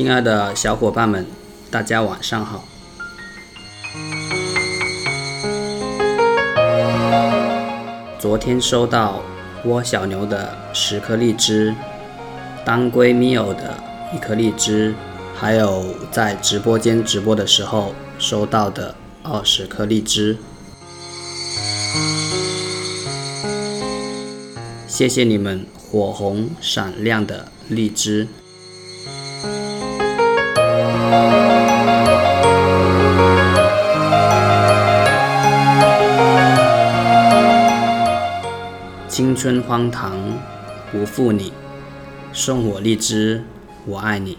亲爱的小伙伴们，大家晚上好。昨天收到窝小牛的十颗荔枝，当归咪友的一颗荔枝，还有在直播间直播的时候收到的二十颗荔枝。谢谢你们火红闪亮的荔枝。青春荒唐，不负你，送我荔枝，我爱你。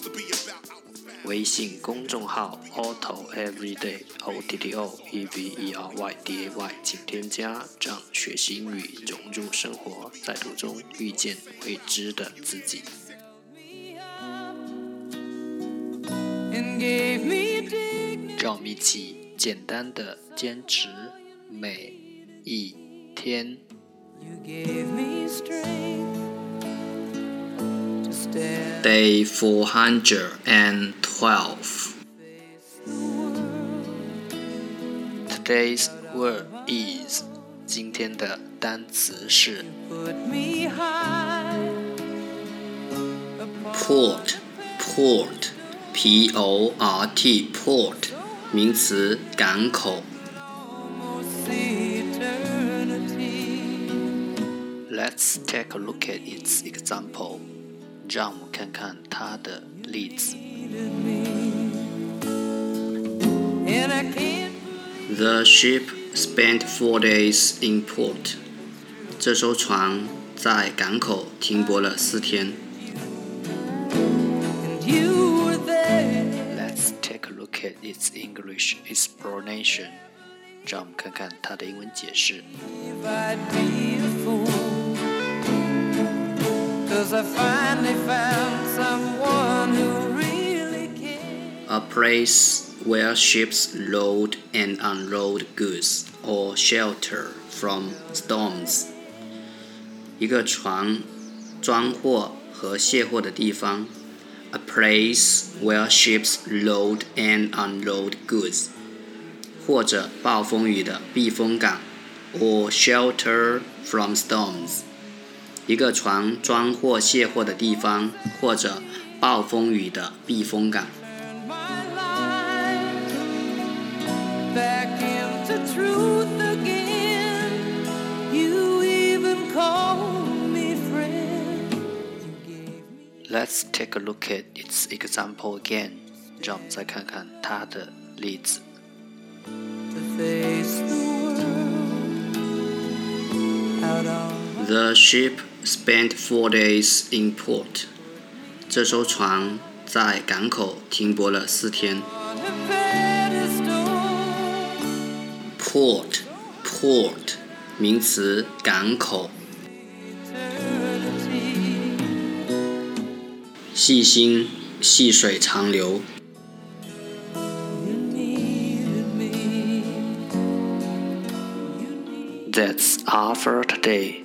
微信公众号 autoeverydayo t t o e v e r y d a y，请添加让学习英语融入生活，在途中遇见未知的自己。让我们一起简单的坚持每一天。Day four hundred and twelve. the world. Today's word is 今天的单词是 Put me high upon port port p o r t port 名词港口。 almost eternity. Let's take a look at its example. 让我们看看它的例子。 Needed me. And I can't The ship spent four days in port. 这艘船在港口停泊了四天。 and you were there. Let's take a look at its English explanation. 让我们看看它的英文解释。 A place where ships load and unload goods or shelter from storms. 一个船装货和卸货的地方。A place where ships load and unload goods. 或者暴风雨的避风港，or shelter from storms。 一个船装货卸货的地方，或者暴风雨的避风港。Let's take a look at its example again。让我们再看看它的例子。The ship spent four days in port。这艘船在港口停泊了四天。 on a pedestal. Port port 名词，港口。 Eternity. 细心，细水长流。 You needed me. That's all for today。